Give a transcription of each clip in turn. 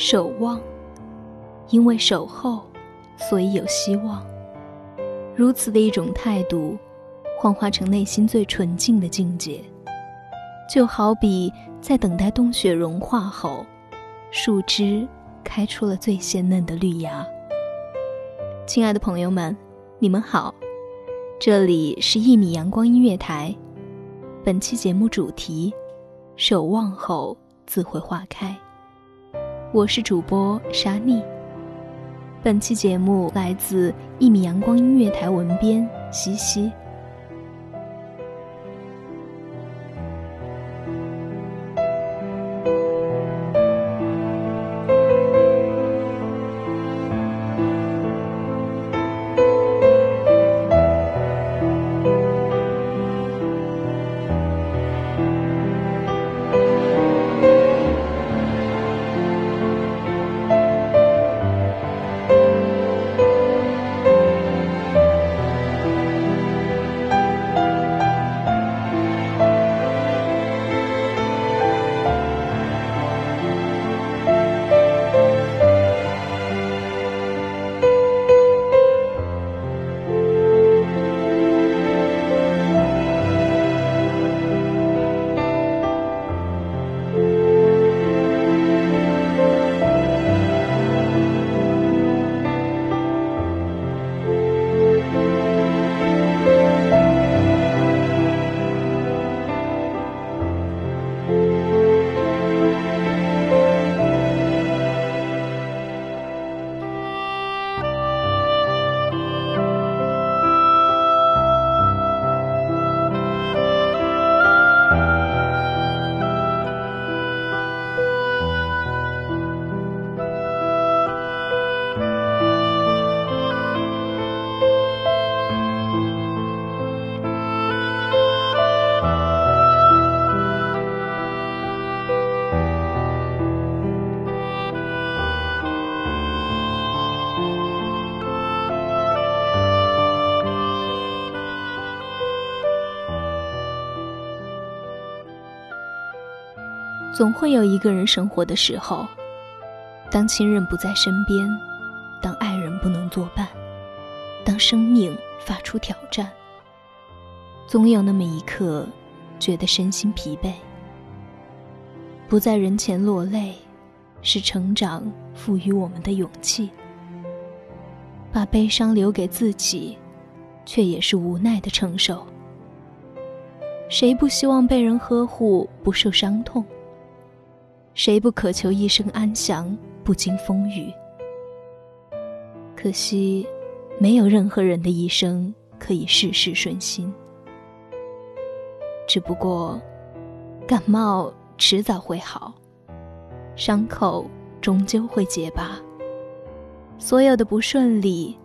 守望，因为守候，所以有希望。如此的一种态度，幻化成内心最纯净的境界，就好比在等待冬雪融化后，树枝开出了最鲜嫩的绿芽。亲爱的朋友们，你们好，这里是一米阳光音乐台，本期节目主题：守望后自会花开。我是主播沙莉。本期节目来自一米阳光音乐台文编西西。总会有一个人生活的时候，当亲人不在身边，当爱人不能作伴，当生命发出挑战，总有那么一刻，觉得身心疲惫。不在人前落泪，是成长赋予我们的勇气；把悲伤留给自己，却也是无奈的承受。谁不希望被人呵护，不受伤痛？谁不渴求一生安详，不经风雨？可惜，没有任何人的一生可以事事顺心。只不过，感冒迟早会好，伤口终究会结疤。所有的不顺利，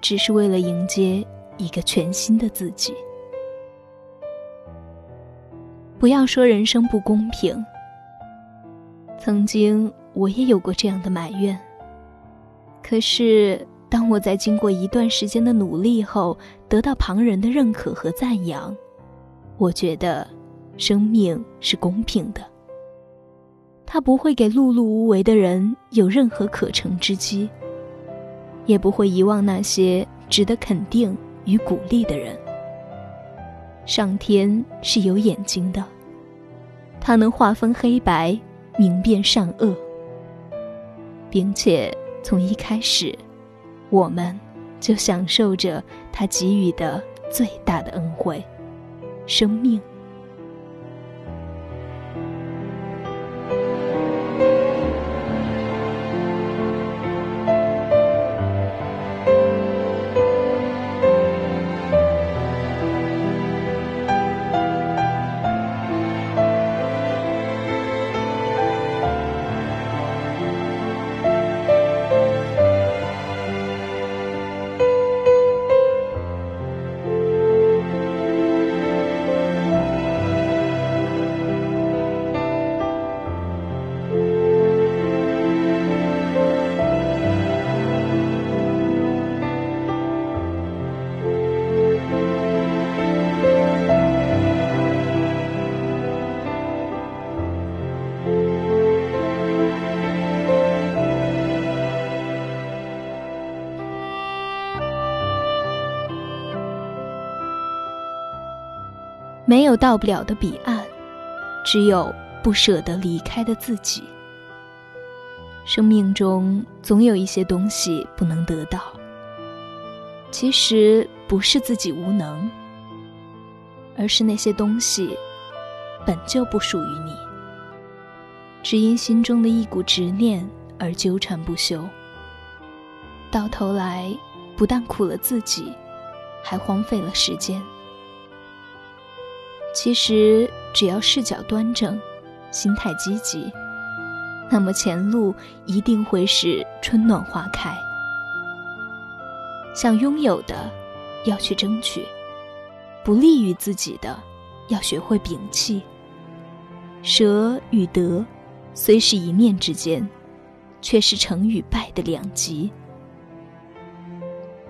只是为了迎接一个全新的自己。不要说人生不公平。曾经我也有过这样的埋怨。可是，当我在经过一段时间的努力后，得到旁人的认可和赞扬，我觉得，生命是公平的。他不会给碌碌无为的人有任何可乘之机，也不会遗忘那些值得肯定与鼓励的人。上天是有眼睛的，他能划分黑白。明辨善恶，并且从一开始，我们就享受着他给予的最大的恩惠——生命。没有到不了的彼岸，只有不舍得离开的自己。生命中总有一些东西不能得到，其实不是自己无能，而是那些东西本就不属于你，只因心中的一股执念而纠缠不休，到头来不但苦了自己，还荒废了时间。其实，只要视角端正，心态积极，那么前路一定会是春暖花开。想拥有的，要去争取；不利于自己的，要学会摒弃。舍与得，虽是一念之间，却是成与败的两极。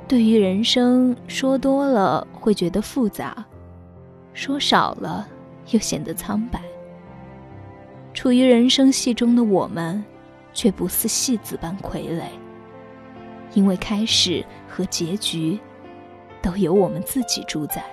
对于人生，说多了会觉得复杂。说少了，又显得苍白。处于人生戏中的我们，却不似戏子般傀儡，因为开始和结局，都由我们自己主宰。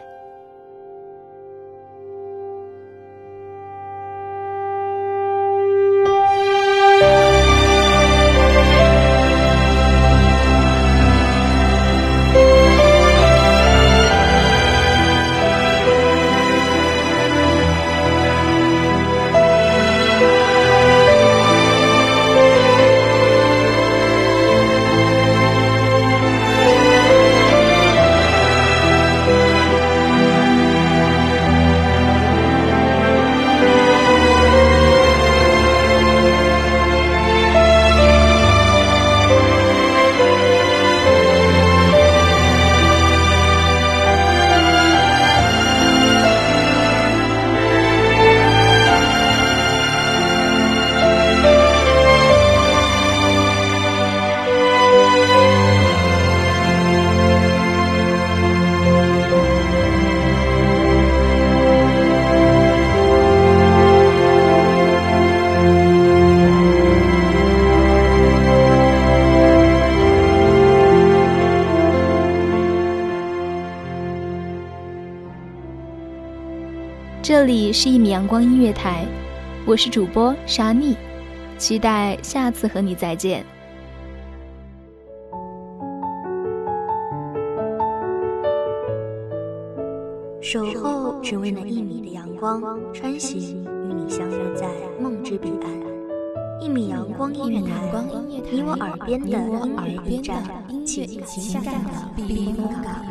这里是一米阳光音乐台，我是主播沙妮，期待下次和你再见。守候只为那一米的阳光，穿行与你相约在梦之彼岸。一米阳光音乐台，你我耳边的音乐驿站，情感的避风港。